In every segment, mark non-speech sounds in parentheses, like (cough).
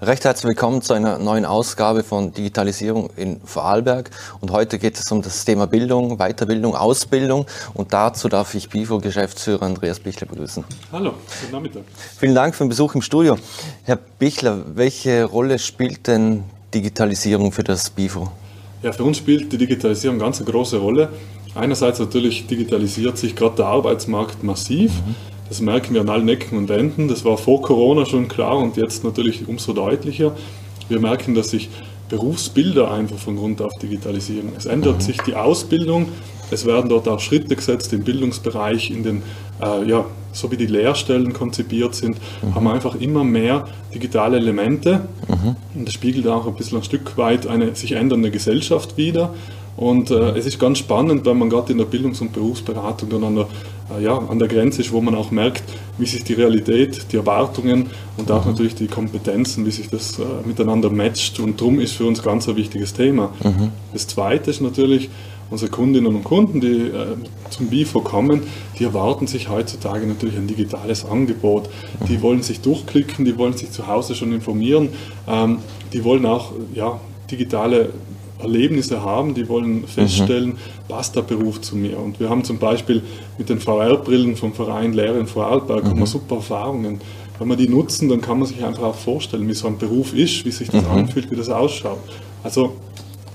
Recht herzlich willkommen zu einer neuen Ausgabe von Digitalisierung in Vorarlberg. Und heute geht es um das Thema Bildung, Weiterbildung, Ausbildung. Und dazu darf ich BIFO-Geschäftsführer Andreas Bichler begrüßen. Hallo, guten Nachmittag. Vielen Dank für den Besuch im Studio. Herr Bichler, welche Rolle spielt denn Digitalisierung für das BIFO? Ja, für uns spielt die Digitalisierung ganz eine große Rolle. Einerseits natürlich digitalisiert sich gerade der Arbeitsmarkt massiv. Mhm. Das merken wir an allen Ecken und Enden. Das war vor Corona schon klar und jetzt natürlich umso deutlicher. Wir merken, dass sich Berufsbilder einfach von Grund auf digitalisieren. Es ändert mhm. sich die Ausbildung, es werden dort auch Schritte gesetzt im Bildungsbereich, in den, äh, ja, so wie die Lehrstellen konzipiert sind, mhm. haben wir einfach immer mehr digitale Elemente. Mhm. Und das spiegelt auch ein bisschen ein Stück weit eine sich ändernde Gesellschaft wider. Und äh, es ist ganz spannend, wenn man gerade in der Bildungs- und Berufsberatung dann an der, ja, an der Grenze ist, wo man auch merkt, wie sich die Realität, die Erwartungen und auch mhm. natürlich die Kompetenzen, wie sich das äh, miteinander matcht. Und darum ist für uns ganz ein wichtiges Thema. Mhm. Das Zweite ist natürlich, unsere Kundinnen und Kunden, die äh, zum BIFO kommen, die erwarten sich heutzutage natürlich ein digitales Angebot. Die mhm. wollen sich durchklicken, die wollen sich zu Hause schon informieren, ähm, die wollen auch ja, digitale Erlebnisse haben, die wollen feststellen, mhm. passt der Beruf zu mir. Und wir haben zum Beispiel mit den VR-Brillen vom Verein Lehre in Vorarlberg mhm. super Erfahrungen. Wenn wir die nutzen, dann kann man sich einfach auch vorstellen, wie so ein Beruf ist, wie sich das mhm. anfühlt, wie das ausschaut. Also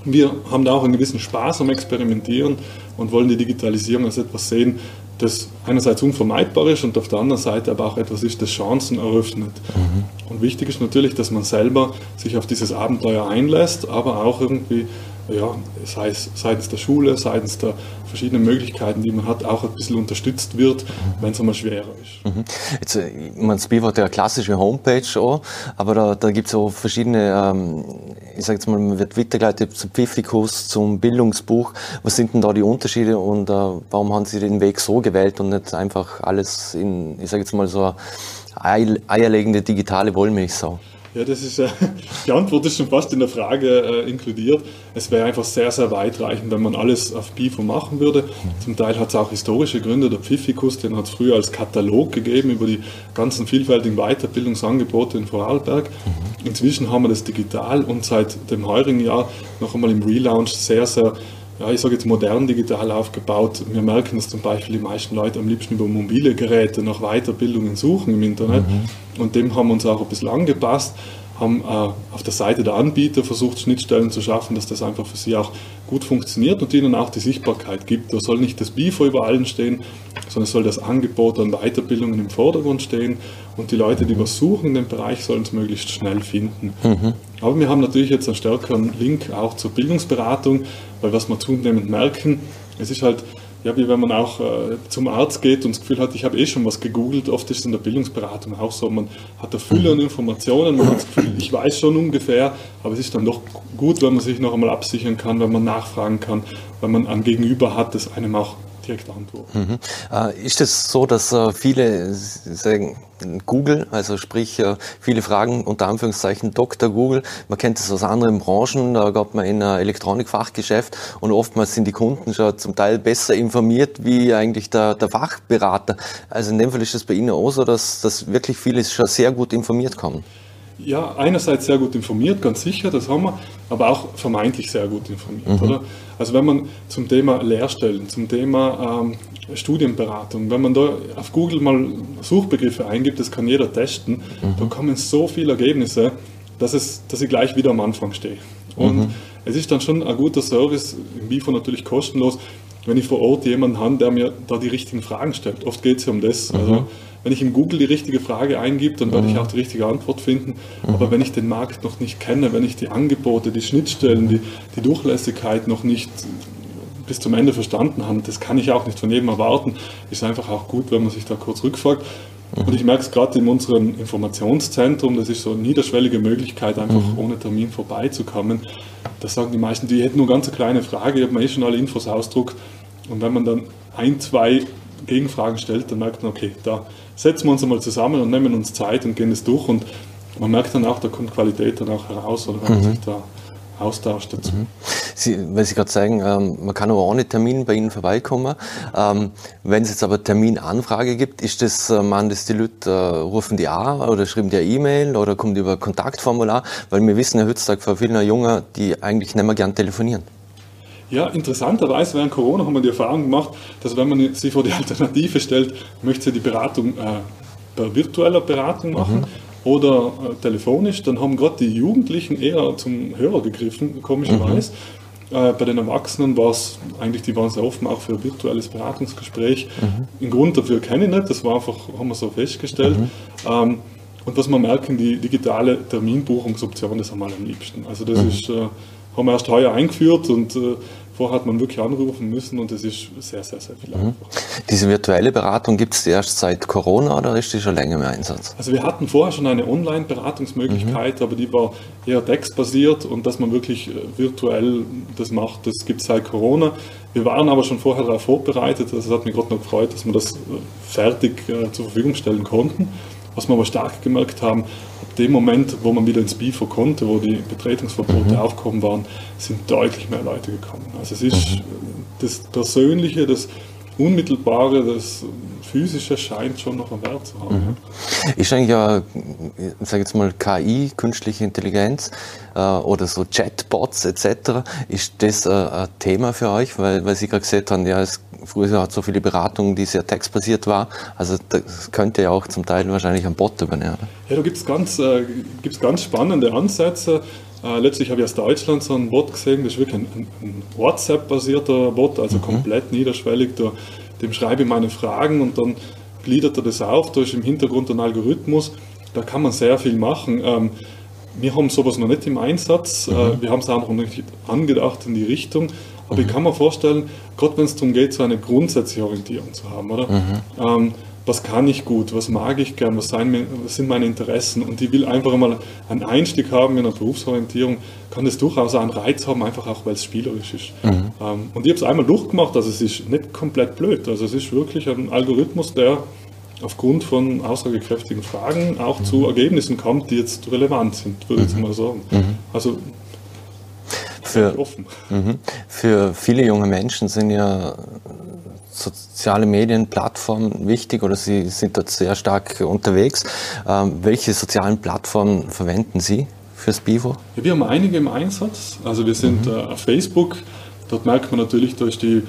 wir haben da auch einen gewissen Spaß am Experimentieren und wollen die Digitalisierung als etwas sehen, das einerseits unvermeidbar ist und auf der anderen Seite aber auch etwas ist, das Chancen eröffnet. Mhm. Und wichtig ist natürlich, dass man selber sich auf dieses Abenteuer einlässt, aber auch irgendwie ja, sei es seitens der Schule, seitens der verschiedenen Möglichkeiten, die man hat, auch ein bisschen unterstützt wird, wenn es einmal schwerer ist. Mhm. Jetzt, äh, man Spiel hat ja eine klassische Homepage auch, aber da, da gibt es auch verschiedene, ähm, ich sage jetzt mal, man wird weitergeleitet zum Pfiffikus, zum Bildungsbuch. Was sind denn da die Unterschiede und äh, warum haben Sie den Weg so gewählt und nicht einfach alles in, ich sage jetzt mal so eine eierlegende digitale Wollmilchsau? Ja, das ist, äh, die Antwort ist schon fast in der Frage äh, inkludiert. Es wäre einfach sehr, sehr weitreichend, wenn man alles auf BIFO machen würde. Zum Teil hat es auch historische Gründe. Der Pfiffikus, den hat es früher als Katalog gegeben über die ganzen vielfältigen Weiterbildungsangebote in Vorarlberg. Inzwischen haben wir das digital und seit dem heurigen Jahr noch einmal im Relaunch sehr, sehr ja, ich sage jetzt modern digital aufgebaut. Wir merken, dass zum Beispiel die meisten Leute am liebsten über mobile Geräte nach Weiterbildungen suchen im Internet. Mhm. Und dem haben wir uns auch ein bisschen angepasst, haben äh, auf der Seite der Anbieter versucht, Schnittstellen zu schaffen, dass das einfach für sie auch gut funktioniert und ihnen auch die Sichtbarkeit gibt. Da soll nicht das BIFO über allen stehen, sondern es soll das Angebot an Weiterbildungen im Vordergrund stehen und die Leute, die was suchen in dem Bereich, sollen es möglichst schnell finden. Mhm. Aber wir haben natürlich jetzt einen stärkeren Link auch zur Bildungsberatung, weil was wir zunehmend merken, es ist halt ja, wie wenn man auch äh, zum Arzt geht und das Gefühl hat, ich habe eh schon was gegoogelt. Oft ist es in der Bildungsberatung auch so, man hat eine Fülle an Informationen, man hat das Gefühl, ich weiß schon ungefähr, aber es ist dann doch gut, wenn man sich noch einmal absichern kann, wenn man nachfragen kann, wenn man ein Gegenüber hat, das einem auch direkt antworten. Mhm. Äh, ist es so, dass äh, viele sagen, Google, also sprich äh, viele Fragen unter Anführungszeichen Dr. Google, man kennt es aus anderen Branchen, da gab man in Elektronikfachgeschäft und oftmals sind die Kunden schon zum Teil besser informiert wie eigentlich der, der Fachberater. Also in dem Fall ist es bei Ihnen auch so, dass, dass wirklich viele schon sehr gut informiert kommen. Ja, einerseits sehr gut informiert, ganz sicher, das haben wir, aber auch vermeintlich sehr gut informiert, mhm. oder? Also wenn man zum Thema Lehrstellen, zum Thema ähm, Studienberatung, wenn man da auf Google mal Suchbegriffe eingibt, das kann jeder testen, mhm. da kommen so viele Ergebnisse, dass, es, dass ich gleich wieder am Anfang stehe. Und mhm. es ist dann schon ein guter Service, im BIFO natürlich kostenlos, wenn ich vor Ort jemanden habe, der mir da die richtigen Fragen stellt. Oft geht es ja um das. Mhm. Also, wenn ich im Google die richtige Frage eingebe, dann werde ich mhm. auch die richtige Antwort finden. Mhm. Aber wenn ich den Markt noch nicht kenne, wenn ich die Angebote, die Schnittstellen, die, die Durchlässigkeit noch nicht bis zum Ende verstanden habe, das kann ich auch nicht von jedem erwarten, ist einfach auch gut, wenn man sich da kurz rückfragt. Mhm. Und ich merke es gerade in unserem Informationszentrum, das ist so eine niederschwellige Möglichkeit, einfach mhm. ohne Termin vorbeizukommen. Da sagen die meisten, die hätten nur ganz eine kleine Frage, ich habe mir eh schon alle Infos ausdruckt. Und wenn man dann ein, zwei Gegenfragen stellt, dann merkt man, okay, da setzen wir uns einmal zusammen und nehmen uns Zeit und gehen es durch und man merkt dann auch, da kommt Qualität dann auch heraus, oder wenn mhm. man sich da austauscht dazu. Mhm. Sie, weil Sie gerade sagen, ähm, man kann aber ohne Termin bei Ihnen vorbeikommen. Ähm, wenn es jetzt aber Terminanfrage gibt, ist das, äh, man das die Leute äh, rufen die an oder schreiben die E-Mail oder kommt über Kontaktformular? Weil wir wissen ja heutzutage von vielen Jungen, die eigentlich nicht mehr gern telefonieren. Ja, interessanterweise während Corona haben wir die Erfahrung gemacht, dass wenn man sich vor die Alternative stellt, möchte sie die Beratung äh, per virtueller Beratung machen mhm. oder äh, telefonisch, dann haben gerade die Jugendlichen eher zum Hörer gegriffen, komischerweise. Mhm. Äh, bei den Erwachsenen war es eigentlich, die waren sehr offen auch für ein virtuelles Beratungsgespräch. Mhm. Den Grund dafür kenne ich nicht, das war einfach, haben wir so festgestellt. Mhm. Ähm, und was wir merken, die digitale Terminbuchungsoption, das haben wir am liebsten. Also das mhm. ist, äh, haben wir erst heuer eingeführt und äh, Vorher hat man wirklich anrufen müssen und es ist sehr, sehr, sehr viel mhm. einfacher. Diese virtuelle Beratung gibt es erst seit Corona oder ist die schon länger im Einsatz? Also wir hatten vorher schon eine Online-Beratungsmöglichkeit, mhm. aber die war eher textbasiert und dass man wirklich äh, virtuell das macht, das gibt es seit Corona. Wir waren aber schon vorher darauf vorbereitet, also es hat mich gerade noch gefreut, dass wir das äh, fertig äh, zur Verfügung stellen konnten. Was wir aber stark gemerkt haben, ab dem Moment, wo man wieder ins BIFO konnte, wo die Betretungsverbote mhm. aufgekommen waren, sind deutlich mehr Leute gekommen. Also es ist mhm. das Persönliche, das Unmittelbare, das Physische scheint schon noch einen Wert zu haben. Mhm. Ist eigentlich ja, ich sage jetzt mal KI, künstliche Intelligenz äh, oder so Chatbots etc., ist das äh, ein Thema für euch? Weil, weil Sie gerade gesagt haben, ja, es früher hat so viele Beratungen, die sehr textbasiert war. Also das könnte ja auch zum Teil wahrscheinlich ein Bot übernehmen. Ja, da gibt es ganz, äh, ganz spannende Ansätze. Äh, letztlich habe ich aus Deutschland so einen Bot gesehen, das ist wirklich ein, ein WhatsApp-basierter Bot, also mhm. komplett niederschwellig. Da, dem schreibe ich meine Fragen und dann gliedert er das auf. Da ist im Hintergrund ein Algorithmus. Da kann man sehr viel machen. Ähm, wir haben sowas noch nicht im Einsatz. Äh, mhm. wir haben es auch noch nicht angedacht in die Richtung. Aber mhm. ich kann mir vorstellen, gerade wenn es darum geht, so eine grundsätzliche Orientierung zu haben, oder? Mhm. Ähm, was kann ich gut, was mag ich gern, was, sein, was sind meine Interessen und die will einfach mal einen Einstieg haben in einer Berufsorientierung, kann das durchaus einen Reiz haben, einfach auch weil es spielerisch ist. Mhm. Ähm, und ich habe es einmal durchgemacht, also es ist nicht komplett blöd, also es ist wirklich ein Algorithmus, der aufgrund von aussagekräftigen Fragen auch mhm. zu Ergebnissen kommt, die jetzt relevant sind, würde ich mhm. mal sagen. Mhm. Also für, mhm. für viele junge Menschen sind ja soziale Medienplattformen wichtig oder Sie sind dort sehr stark unterwegs. Ähm, welche sozialen Plattformen verwenden Sie fürs Bivo? Ja, wir haben einige im Einsatz. Also wir sind mhm. äh, auf Facebook. Dort merkt man natürlich, da ist die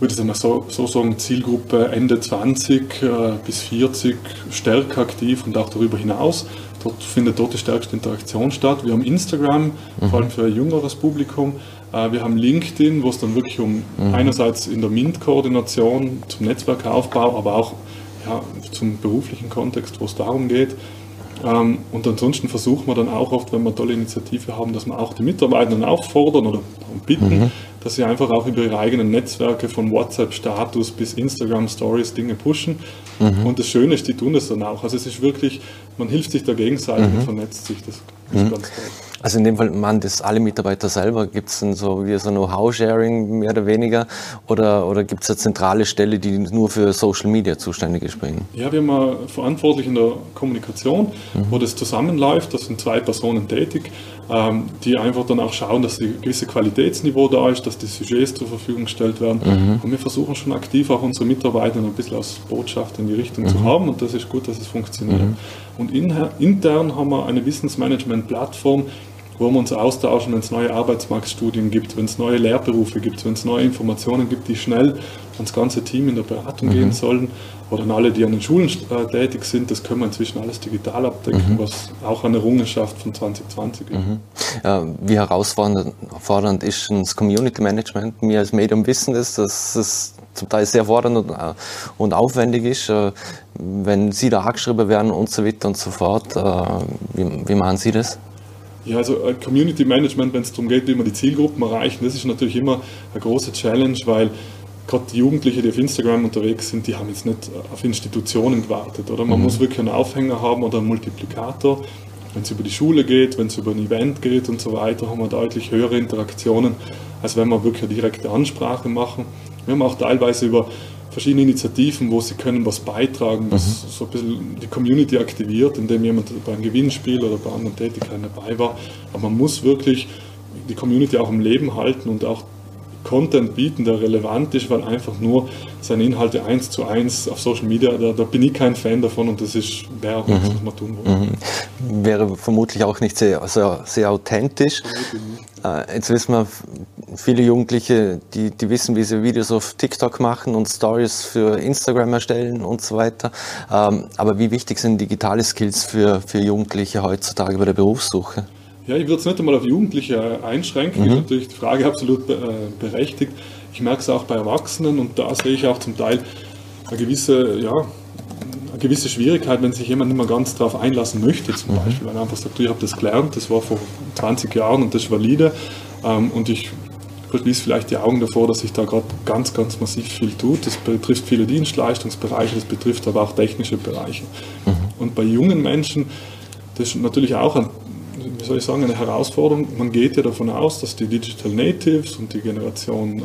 würde ich mal so, so sagen, Zielgruppe Ende 20 äh, bis 40 stärker aktiv und auch darüber hinaus. Dort findet dort die stärkste Interaktion statt. Wir haben Instagram, mhm. vor allem für ein jüngeres Publikum. Äh, wir haben LinkedIn, wo es dann wirklich um mhm. einerseits in der MINT-Koordination zum Netzwerkaufbau, aber auch ja, zum beruflichen Kontext, wo es darum geht. Ähm, und ansonsten versuchen wir dann auch oft, wenn wir tolle Initiative haben, dass wir auch die Mitarbeitenden auffordern oder bitten, mhm. Dass sie einfach auch über ihre eigenen Netzwerke von WhatsApp-Status bis Instagram-Stories Dinge pushen. Mhm. Und das Schöne ist, die tun das dann auch. Also es ist wirklich, man hilft sich da gegenseitig mhm. und vernetzt sich. Das ist mhm. ganz toll. Also in dem Fall machen das alle Mitarbeiter selber? Gibt es dann so wie so Know-how-Sharing mehr oder weniger? Oder, oder gibt es eine zentrale Stelle, die nur für Social Media zuständig ist bei Ihnen? Ja, wir haben verantwortlich in der Kommunikation, mhm. wo das zusammenläuft. Das sind zwei Personen tätig, ähm, die einfach dann auch schauen, dass ein gewisses Qualitätsniveau da ist, dass die Sujets zur Verfügung gestellt werden. Mhm. Und wir versuchen schon aktiv auch unsere Mitarbeiter ein bisschen als Botschaft in die Richtung mhm. zu haben. Und das ist gut, dass es funktioniert. Mhm. Und in, intern haben wir eine Wissensmanagement-Plattform, wo wir uns austauschen, wenn es neue Arbeitsmarktstudien gibt, wenn es neue Lehrberufe gibt, wenn es neue Informationen gibt, die schnell ans ganze Team in der Beratung mhm. gehen sollen oder an alle, die an den Schulen äh, tätig sind. Das können wir inzwischen alles digital abdecken, mhm. was auch eine Errungenschaft von 2020 ist. Mhm. Ja, wie herausfordernd ist das Community Management? Wir als Medium wissen das, dass es zum Teil sehr fordernd und, äh, und aufwendig ist. Äh, wenn Sie da angeschrieben werden und so weiter und so fort, äh, wie, wie machen Sie das? Ja, also äh, Community Management, wenn es darum geht, wie man die Zielgruppen erreichen, das ist natürlich immer eine große Challenge, weil gerade die Jugendlichen, die auf Instagram unterwegs sind, die haben jetzt nicht äh, auf Institutionen gewartet. Oder man mhm. muss wirklich einen Aufhänger haben oder einen Multiplikator. Wenn es über die Schule geht, wenn es über ein Event geht und so weiter, haben wir deutlich höhere Interaktionen, als wenn wir wirklich eine direkte Ansprache machen. Wir haben auch teilweise über verschiedene Initiativen, wo sie können was beitragen, was mhm. so ein bisschen die Community aktiviert, indem jemand beim Gewinnspiel oder bei anderen Tätigkeiten dabei war. Aber man muss wirklich die Community auch im Leben halten und auch Content bieten, der relevant ist, weil einfach nur seine Inhalte eins zu eins auf Social Media, da, da bin ich kein Fan davon und das ist, wäre auch nichts, mhm. was man tun wollen. Mhm. Wäre vermutlich auch nicht sehr, sehr, sehr authentisch. Äh, jetzt wissen wir, viele Jugendliche, die, die wissen, wie sie Videos auf TikTok machen und Stories für Instagram erstellen und so weiter. Ähm, aber wie wichtig sind digitale Skills für, für Jugendliche heutzutage bei der Berufssuche? Ja, ich würde es nicht einmal auf Jugendliche einschränken. Mhm. Ist natürlich die Frage absolut äh, berechtigt. Ich merke es auch bei Erwachsenen und da sehe ich auch zum Teil eine gewisse, ja, eine gewisse Schwierigkeit, wenn sich jemand nicht mehr ganz darauf einlassen möchte, zum mhm. Beispiel. Wenn er einfach sagt, ich habe das gelernt, das war vor 20 Jahren und das ist valide ähm, und ich verschließe vielleicht die Augen davor, dass sich da gerade ganz, ganz massiv viel tut. Das betrifft viele Dienstleistungsbereiche, das betrifft aber auch technische Bereiche. Mhm. Und bei jungen Menschen, das ist natürlich auch ein wie soll ich sagen, eine Herausforderung. Man geht ja davon aus, dass die Digital Natives und die Generation äh,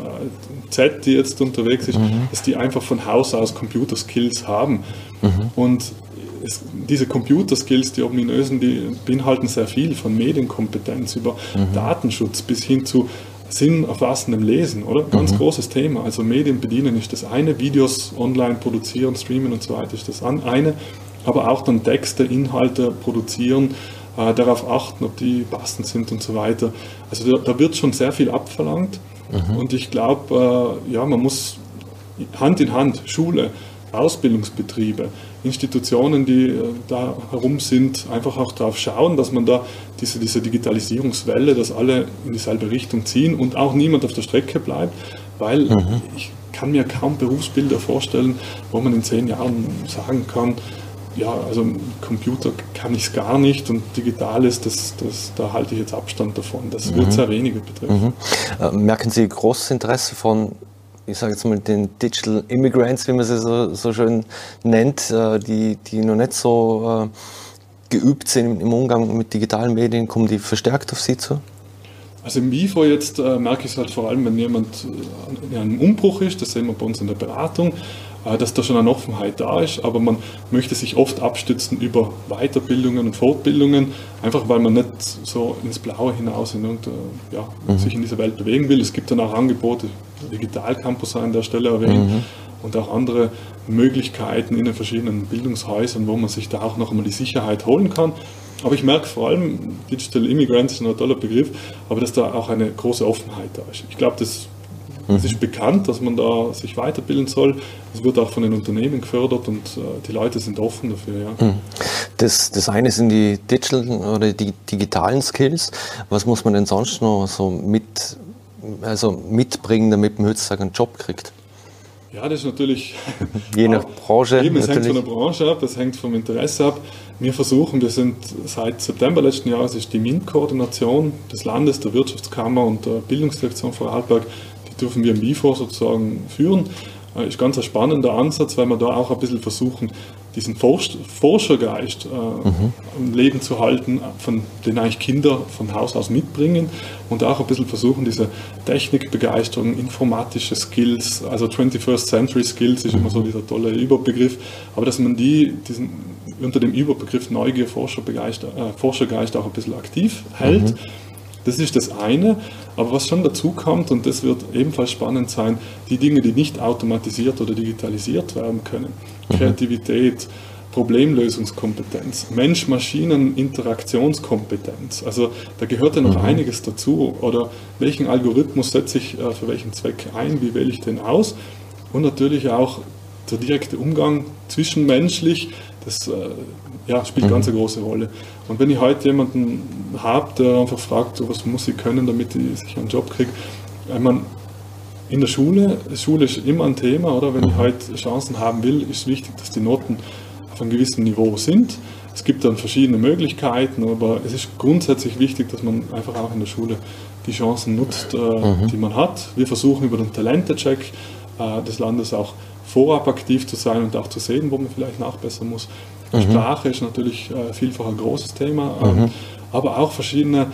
Z, die jetzt unterwegs ist, mhm. dass die einfach von Haus aus Computer Skills haben. Mhm. Und es, diese Computer Skills, die ominösen, die beinhalten sehr viel, von Medienkompetenz über mhm. Datenschutz bis hin zu sinnerfassendem Lesen, oder? Ganz mhm. großes Thema. Also Medien bedienen ist das eine, Videos online produzieren, streamen und so weiter ist das eine, aber auch dann Texte, Inhalte produzieren, äh, darauf achten, ob die passend sind und so weiter. Also da, da wird schon sehr viel abverlangt mhm. und ich glaube, äh, ja, man muss Hand in Hand, Schule, Ausbildungsbetriebe, Institutionen, die äh, da herum sind, einfach auch darauf schauen, dass man da diese, diese Digitalisierungswelle, dass alle in dieselbe Richtung ziehen und auch niemand auf der Strecke bleibt, weil mhm. ich kann mir kaum Berufsbilder vorstellen, wo man in zehn Jahren sagen kann, ja, also Computer kann ich es gar nicht und digitales, das, das, da halte ich jetzt Abstand davon. Das mhm. wird sehr wenige betreffen. Mhm. Äh, merken Sie großes Interesse von, ich sage jetzt mal, den Digital Immigrants, wie man sie so, so schön nennt, äh, die, die noch nicht so äh, geübt sind im Umgang mit digitalen Medien, kommen die verstärkt auf Sie zu? Also im WIFO jetzt äh, merke ich es halt vor allem, wenn jemand in einem Umbruch ist, das sehen wir bei uns in der Beratung, dass da schon eine Offenheit da ist, aber man möchte sich oft abstützen über Weiterbildungen und Fortbildungen, einfach weil man nicht so ins Blaue hinaus in ja, mhm. sich in dieser Welt bewegen will. Es gibt dann auch Angebote, Digital Campus an der Stelle erwähnt, mhm. und auch andere Möglichkeiten in den verschiedenen Bildungshäusern, wo man sich da auch noch einmal die Sicherheit holen kann. Aber ich merke vor allem, Digital Immigrants ist ein toller Begriff, aber dass da auch eine große Offenheit da ist. Ich glaube, das es ist bekannt, dass man da sich weiterbilden soll. Es wird auch von den Unternehmen gefördert und äh, die Leute sind offen dafür. Ja. Hm. Das, das eine sind die Digital oder die digitalen Skills. Was muss man denn sonst noch so mit, also mitbringen, damit man heutzutage einen Job kriegt? Ja, das ist natürlich. (laughs) Je nach (laughs) Branche. Eben, es hängt von der Branche ab, es hängt vom Interesse ab. Wir versuchen, wir sind seit September letzten Jahres ist die MINT-Koordination des Landes, der Wirtschaftskammer und der Bildungsdirektion Vorarlberg dürfen wir im WIFO sozusagen führen. Äh, ist ganz ein spannender Ansatz, weil wir da auch ein bisschen versuchen, diesen Forschergeist äh, mhm. am Leben zu halten, von den eigentlich Kinder von Haus aus mitbringen und auch ein bisschen versuchen, diese Technikbegeisterung, informatische Skills, also 21st Century Skills ist immer so dieser tolle Überbegriff, aber dass man die diesen, unter dem Überbegriff Neugier, Forschergeist, äh, Forschergeist auch ein bisschen aktiv hält. Mhm das ist das eine. Aber was schon dazu kommt, und das wird ebenfalls spannend sein, die Dinge, die nicht automatisiert oder digitalisiert werden können. Mhm. Kreativität, Problemlösungskompetenz, Mensch-Maschinen-Interaktionskompetenz. Also da gehört ja noch mhm. einiges dazu. Oder welchen Algorithmus setze ich äh, für welchen Zweck ein, wie wähle ich den aus? Und natürlich auch der direkte Umgang zwischenmenschlich, das äh, ja, spielt mhm. ganz eine große Rolle. Und wenn ich heute jemanden habe, der einfach fragt, so, was muss ich können, damit ich sich einen Job kriege, ich meine, in der Schule, Schule ist immer ein Thema, oder? Wenn ich heute Chancen haben will, ist wichtig, dass die Noten auf einem gewissen Niveau sind. Es gibt dann verschiedene Möglichkeiten, aber es ist grundsätzlich wichtig, dass man einfach auch in der Schule die Chancen nutzt, äh, mhm. die man hat. Wir versuchen über den Talentecheck äh, des Landes auch vorab aktiv zu sein und auch zu sehen, wo man vielleicht nachbessern muss. Mhm. Sprache ist natürlich äh, vielfach ein großes Thema, ähm, mhm. aber auch verschiedene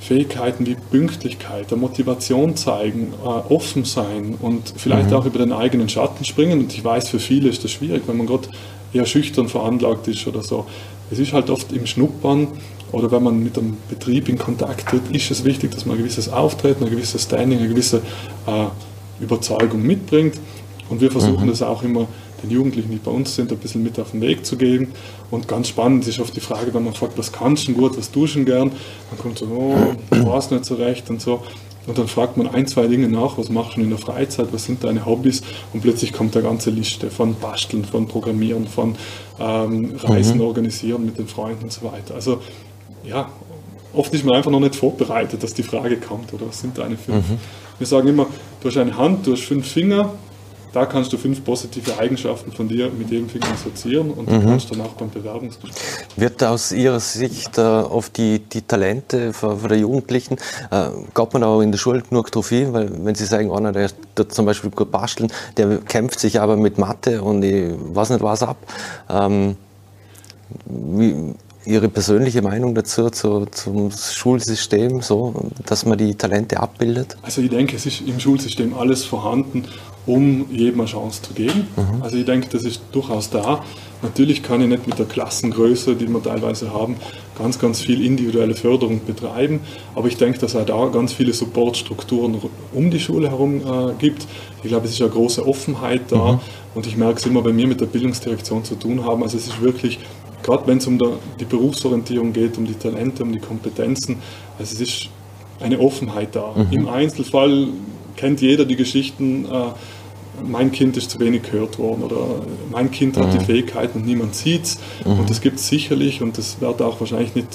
Fähigkeiten wie Pünktlichkeit, Motivation zeigen, äh, offen sein und vielleicht mhm. auch über den eigenen Schatten springen. Und ich weiß, für viele ist das schwierig, wenn man gerade eher schüchtern veranlagt ist oder so. es ist halt oft im Schnuppern oder wenn man mit einem Betrieb in Kontakt tritt, ist es wichtig, dass man ein gewisses Auftreten, ein gewisses Standing, eine gewisse äh, Überzeugung mitbringt. Und wir versuchen mhm. das auch immer den Jugendlichen, die bei uns sind, ein bisschen mit auf den Weg zu geben. Und ganz spannend ist oft die Frage, wenn man fragt, was kannst du gut, was tust du gern? Dann kommt so, oh, ich weiß nicht so recht und so. Und dann fragt man ein, zwei Dinge nach, was machst du in der Freizeit, was sind deine Hobbys? Und plötzlich kommt eine ganze Liste von Basteln, von Programmieren, von ähm, Reisen mhm. organisieren mit den Freunden und so weiter. Also ja, oft ist man einfach noch nicht vorbereitet, dass die Frage kommt, oder was sind deine fünf? Mhm. Wir sagen immer, du hast eine Hand, du hast fünf Finger, da kannst du fünf positive Eigenschaften von dir mit jedem Finger assoziieren und mhm. du kannst dann auch beim Bewerbungsgespräch. Wird aus Ihrer Sicht äh, auf die, die Talente von, von der Jugendlichen, äh, gab man auch in der Schule genug Trophäe, weil wenn Sie sagen, einer, der, der zum Beispiel gut basteln, der kämpft sich aber mit Mathe und ich weiß nicht was ab. Ähm, wie, Ihre persönliche Meinung dazu, zu, zum Schulsystem, so, dass man die Talente abbildet? Also ich denke, es ist im Schulsystem alles vorhanden, um jedem eine Chance zu geben. Mhm. Also ich denke, das ist durchaus da. Natürlich kann ich nicht mit der Klassengröße, die wir teilweise haben, ganz, ganz viel individuelle Förderung betreiben, aber ich denke, dass es auch da ganz viele Supportstrukturen um die Schule herum äh, gibt. Ich glaube, es ist eine große Offenheit da mhm. und ich merke es immer, wenn wir mit der Bildungsdirektion zu tun haben. Also es ist wirklich gerade wenn es um die Berufsorientierung geht, um die Talente, um die Kompetenzen, also es ist eine Offenheit da. Mhm. Im Einzelfall kennt jeder die Geschichten, äh, mein Kind ist zu wenig gehört worden oder mein Kind hat mhm. die Fähigkeiten und niemand sieht es. Mhm. Und das gibt es sicherlich und das wird auch wahrscheinlich nicht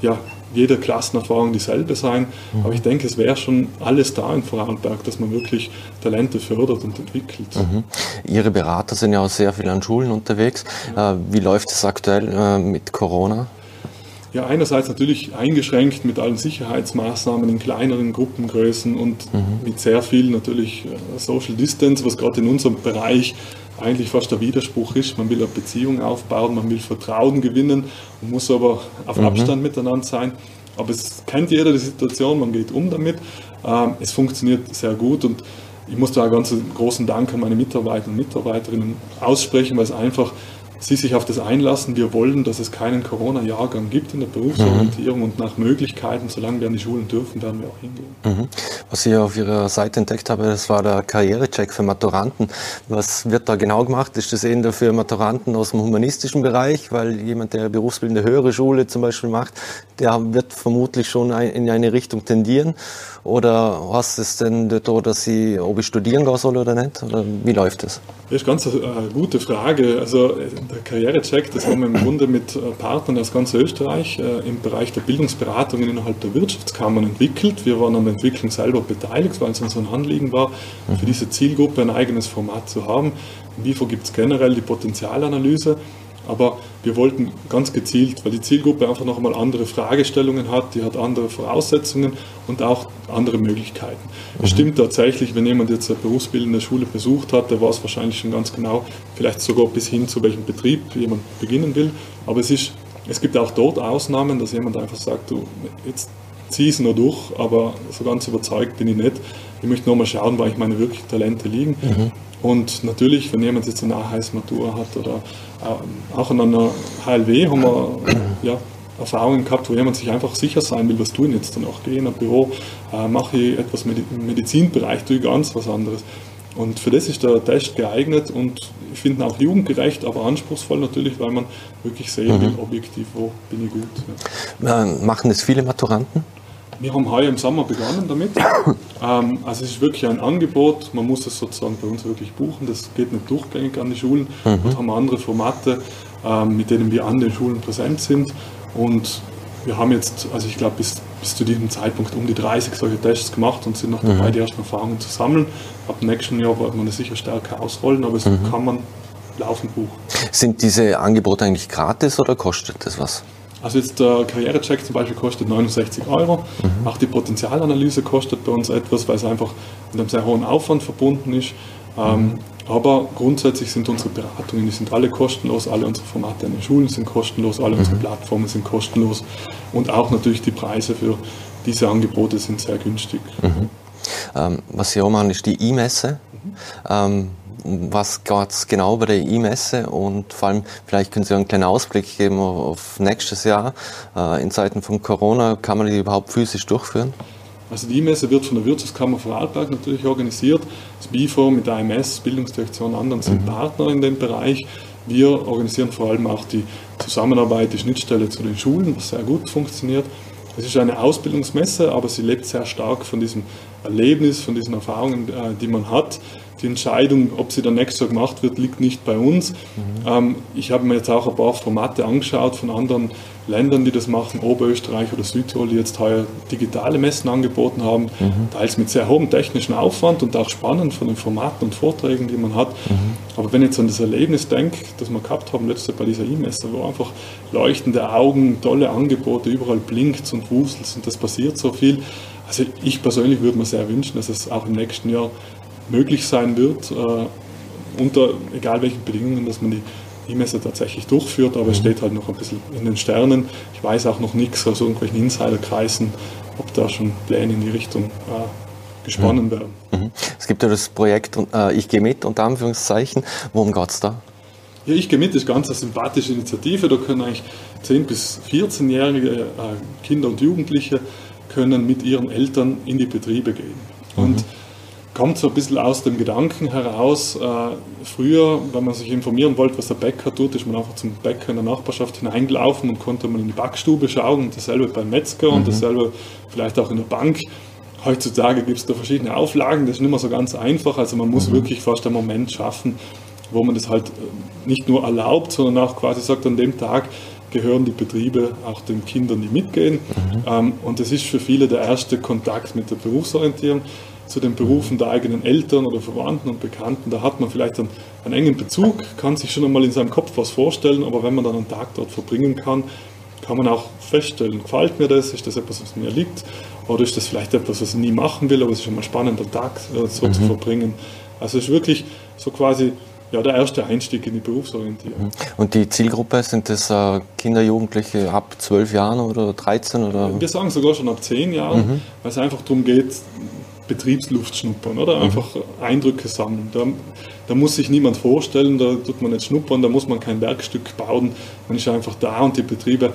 ja, jeder Klassenerfahrung dieselbe sein. Mhm. Aber ich denke, es wäre schon alles da in Vorarlberg, dass man wirklich Talente fördert und entwickelt. Mhm. Ihre Berater sind ja auch sehr viel an Schulen unterwegs. Ja. Äh, wie läuft es aktuell äh, mit Corona? Ja, einerseits natürlich eingeschränkt mit allen Sicherheitsmaßnahmen in kleineren Gruppengrößen und mhm. mit sehr viel natürlich äh, Social Distance, was gerade in unserem Bereich eigentlich fast der Widerspruch ist. Man will eine Beziehung aufbauen, man will Vertrauen gewinnen, man muss aber auf mhm. Abstand miteinander sein. Aber es kennt jeder die Situation, man geht um damit. Ähm, es funktioniert sehr gut und ich muss da einen ganz großen Dank an meine Mitarbeiter und Mitarbeiterinnen aussprechen, weil es einfach Sie sich auf das einlassen. Wir wollen, dass es keinen Corona-Jahrgang gibt in der Berufsorientierung mhm. und nach Möglichkeiten, solange wir an die Schulen dürfen, werden wir auch hingehen. Mhm. Was ich auf Ihrer Seite entdeckt habe, das war der Karrierecheck für Maturanten. Was wird da genau gemacht? Ist das eher für Maturanten aus dem humanistischen Bereich? Weil jemand, der berufsbildende höhere Schule zum Beispiel macht, der wird vermutlich schon in eine Richtung tendieren. Oder was ist denn da, dass Sie, ob ich studieren gehen soll oder nicht? Oder wie läuft das? Das ist ganz eine gute Frage. Also der Karrierecheck, das haben wir im Grunde mit äh, Partnern aus ganz Österreich äh, im Bereich der Bildungsberatungen innerhalb der Wirtschaftskammern entwickelt. Wir waren an der Entwicklung selber beteiligt, weil es uns ein Anliegen war, für diese Zielgruppe ein eigenes Format zu haben. Im WIFO gibt es generell die Potenzialanalyse aber wir wollten ganz gezielt, weil die Zielgruppe einfach noch einmal andere Fragestellungen hat, die hat andere Voraussetzungen und auch andere Möglichkeiten. Mhm. Es stimmt tatsächlich, wenn jemand jetzt eine berufsbildende Schule besucht hat, der weiß wahrscheinlich schon ganz genau, vielleicht sogar bis hin zu welchem Betrieb jemand beginnen will. Aber es, ist, es gibt auch dort Ausnahmen, dass jemand einfach sagt, du, jetzt zieh es nur durch, aber so ganz überzeugt bin ich nicht. Ich möchte nur mal schauen, wo ich meine wirklichen Talente liegen. Mhm. Und natürlich, wenn jemand jetzt eine Nachheismatur hat oder äh, auch an einer HLW haben wir ja, Erfahrungen gehabt, wo jemand sich einfach sicher sein will, was tun jetzt dann auch. Gehe in ein Büro, äh, mache ich etwas im Medizinbereich, tue ich ganz was anderes. Und für das ist der Test geeignet und ich finde auch jugendgerecht, aber anspruchsvoll natürlich, weil man wirklich sehen will, mhm. objektiv, wo bin ich gut. Ja. Machen das viele Maturanten? Wir haben heuer im Sommer begonnen damit. (coughs) ähm, also es ist wirklich ein Angebot, man muss es sozusagen bei uns wirklich buchen, das geht nicht durchgängig an die Schulen. Mhm. Dort haben wir andere Formate, ähm, mit denen wir an den Schulen präsent sind. Und wir haben jetzt, also ich glaube, bis, bis zu diesem Zeitpunkt um die 30 solche Tests gemacht und sind noch dabei, mhm. die ersten Erfahrungen zu sammeln. Ab nächsten Jahr wird man das sicher stärker ausrollen, aber es mhm. kann man laufend buchen. Sind diese Angebote eigentlich gratis oder kostet das was? Also jetzt der Karrierecheck zum Beispiel kostet 69 Euro. Mhm. Auch die Potenzialanalyse kostet bei uns etwas, weil es einfach mit einem sehr hohen Aufwand verbunden ist. Ähm, mhm. aber grundsätzlich sind unsere Beratungen, die sind alle kostenlos, alle unsere Formate an den Schulen sind kostenlos, alle mhm. unsere Plattformen sind kostenlos und auch natürlich die Preise für diese Angebote sind sehr günstig. Mhm. Ähm, was Sie auch machen, ist die E-Messe. Mhm. Ähm, was es genau bei der E-Messe und vor allem vielleicht können Sie einen kleinen Ausblick geben auf nächstes Jahr. Äh, in Zeiten von Corona kann man die überhaupt physisch durchführen? Also die E-Messe wird von der Wirtschaftskammer Vorarlberg natürlich organisiert. Das BIFO mit der AMS, Bildungsdirektion, anderen sind mhm. Partner in dem Bereich. Wir organisieren vor allem auch die Zusammenarbeit, die Schnittstelle zu den Schulen, was sehr gut funktioniert. Es ist eine Ausbildungsmesse, aber sie lebt sehr stark von diesem Erlebnis, von diesen Erfahrungen, äh, die man hat. Die Entscheidung, ob sie dann nächstes Jahr gemacht wird, liegt nicht bei uns. Mhm. Ähm, ich habe mir jetzt auch ein paar Formate angeschaut von anderen Ländern, die das machen, Oberösterreich oder Südtirol, die jetzt heuer digitale Messen angeboten haben, mhm. teils mit sehr hohem technischen Aufwand und auch spannend von den Formaten und Vorträgen, die man hat. Mhm. Aber wenn ich jetzt an das Erlebnis denke, das wir gehabt haben letztes Jahr bei dieser E-Messe, wo einfach leuchtende Augen, tolle Angebote, überall blinkt und wuselt und das passiert so viel. Also ich persönlich würde mir sehr wünschen, dass es auch im nächsten Jahr möglich sein wird, äh, unter egal welchen Bedingungen, dass man die E-Messe tatsächlich durchführt, aber mhm. es steht halt noch ein bisschen in den Sternen. Ich weiß auch noch nichts aus irgendwelchen Insiderkreisen, ob da schon Pläne in die Richtung äh, gesponnen mhm. werden. Mhm. Es gibt ja das Projekt äh, Ich gehe mit, unter Anführungszeichen. Worum geht es da? Ja, Ich gehe mit ist ganz eine sympathische Initiative. Da können eigentlich 10- bis 14-jährige äh, Kinder und Jugendliche können mit ihren Eltern in die Betriebe gehen. Und mhm kommt so ein bisschen aus dem Gedanken heraus. Äh, früher, wenn man sich informieren wollte, was der Bäcker tut, ist man einfach zum Bäcker in der Nachbarschaft hineingelaufen und konnte mal in die Backstube schauen und dasselbe beim Metzger mhm. und dasselbe vielleicht auch in der Bank. Heutzutage gibt es da verschiedene Auflagen, das ist nicht mehr so ganz einfach. Also man muss mhm. wirklich fast einen Moment schaffen, wo man das halt äh, nicht nur erlaubt, sondern auch quasi sagt, an dem Tag gehören die Betriebe auch den Kindern, die mitgehen. Mhm. Ähm, und das ist für viele der erste Kontakt mit der Berufsorientierung zu den Berufen der eigenen Eltern oder Verwandten und Bekannten. Da hat man vielleicht einen, einen engen Bezug, kann sich schon einmal in seinem Kopf was vorstellen, aber wenn man dann einen Tag dort verbringen kann, kann man auch feststellen, gefällt mir das, ist das etwas, was mir liegt, oder ist das vielleicht etwas, was ich nie machen will, aber es ist schon mal spannend, einen Tag äh, so mhm. zu verbringen. Also es ist wirklich so quasi ja, der erste Einstieg in die Berufsorientierung. Mhm. Und die Zielgruppe, sind das äh, Kinder, Jugendliche ab 12 Jahren oder 13? Oder? Wir sagen sogar schon ab 10 Jahren, mhm. weil es einfach darum geht, Betriebsluft schnuppern, oder? Mhm. Einfach mhm. Eindrücke sammeln. Da, da, muss sich niemand vorstellen, da tut man nicht schnuppern, da muss man kein Werkstück bauen, man ist einfach da und die Betriebe,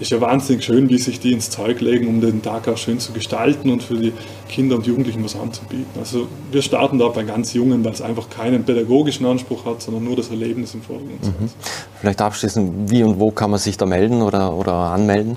ist ja wahnsinnig schön, wie sich die ins Zeug legen, um den Tag auch schön zu gestalten und für die Kinder und Jugendlichen was anzubieten. Also wir starten da bei ganz Jungen, weil es einfach keinen pädagogischen Anspruch hat, sondern nur das Erlebnis im Vordergrund. Mhm. Vielleicht abschließend, wie und wo kann man sich da melden oder, oder anmelden?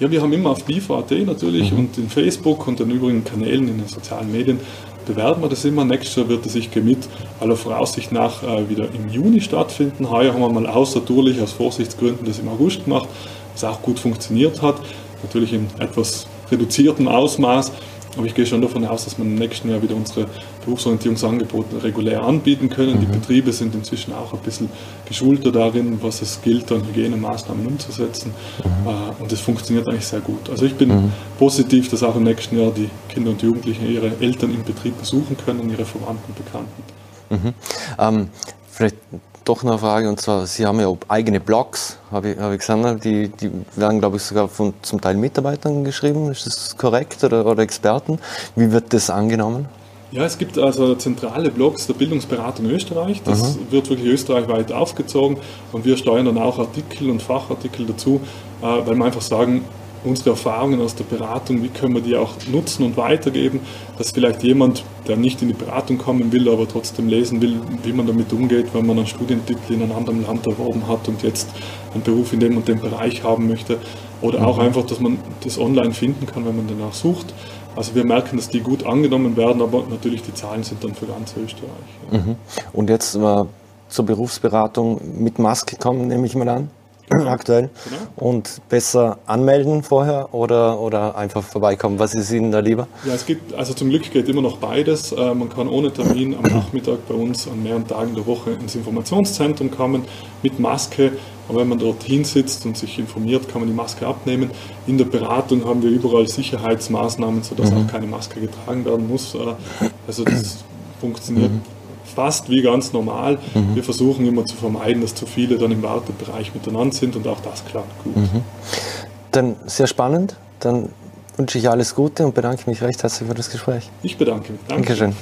Ja, wir haben immer auf BIFA.at natürlich mhm. und in Facebook und den übrigen Kanälen in den sozialen Medien bewerben wir das immer. Nächstes Jahr wird das Ich mit aller Voraussicht nach äh, wieder im Juni stattfinden. Heuer haben wir mal außertourlich aus Vorsichtsgründen das im August gemacht, was auch gut funktioniert hat. Natürlich in etwas reduziertem Ausmaß. Aber ich gehe schon davon aus, dass wir im nächsten Jahr wieder unsere Berufsorientierungsangebote regulär anbieten können. Mhm. Die Betriebe sind inzwischen auch ein bisschen geschulter darin, was es gilt, an Hygienemaßnahmen umzusetzen. Mhm. Äh, und das funktioniert eigentlich sehr gut. Also ich bin mhm. positiv, dass auch im nächsten Jahr die Kinder und Jugendlichen ihre Eltern im Betrieb besuchen können, ihre Verwandten und Bekannten. Mhm. Ähm, vielleicht doch noch eine Frage, und zwar, Sie haben ja eigene Blogs, habe ich, hab ich gesehen, die, die werden, glaube ich, sogar von zum Teil Mitarbeitern geschrieben, ist das korrekt, oder, oder Experten? Wie wird das angenommen? Ja, es gibt also zentrale Blogs der Bildungsberatung Österreich. Das Aha. wird wirklich österreichweit aufgezogen und wir steuern dann auch Artikel und Fachartikel dazu, äh, weil wir einfach sagen, unsere Erfahrungen aus der Beratung, wie können wir die auch nutzen und weitergeben, dass vielleicht jemand, der nicht in die Beratung kommen will, aber trotzdem lesen will, wie man damit umgeht, wenn man einen Studientitel in einem anderen Land erworben hat und jetzt einen Beruf in dem und dem Bereich haben möchte. Oder auch mhm. einfach, dass man das online finden kann, wenn man danach sucht. Also wir merken, dass die gut angenommen werden, aber natürlich die Zahlen sind dann für ganz Österreich. Ja. Mhm. Und jetzt äh, zur Berufsberatung mit Maske kommen, nehme ich mal an? (clears throat) aktuell. Genau. Und besser anmelden vorher oder, oder einfach vorbeikommen? Was ist Ihnen da lieber? Ja, es gibt, also zum Glück geht immer noch beides. Äh, man kann ohne Termin am Nachmittag bei uns an mehreren Tagen der Woche ins Informationszentrum kommen mit Maske. Aber wenn man dort hinsitzt und sich informiert, kann man die Maske abnehmen. In der Beratung haben wir überall Sicherheitsmaßnahmen, sodass mhm. auch keine Maske getragen werden muss. Äh, also das (clears throat) funktioniert mhm fast wie ganz normal. Mhm. Wir versuchen immer zu vermeiden, dass zu viele dann im Wartebereich miteinander sind und auch das klappt gut. Mhm. Dann sehr spannend. Dann wünsche ich alles Gute und bedanke mich recht herzlich für das Gespräch. Ich bedanke mich. Danke. Dankeschön.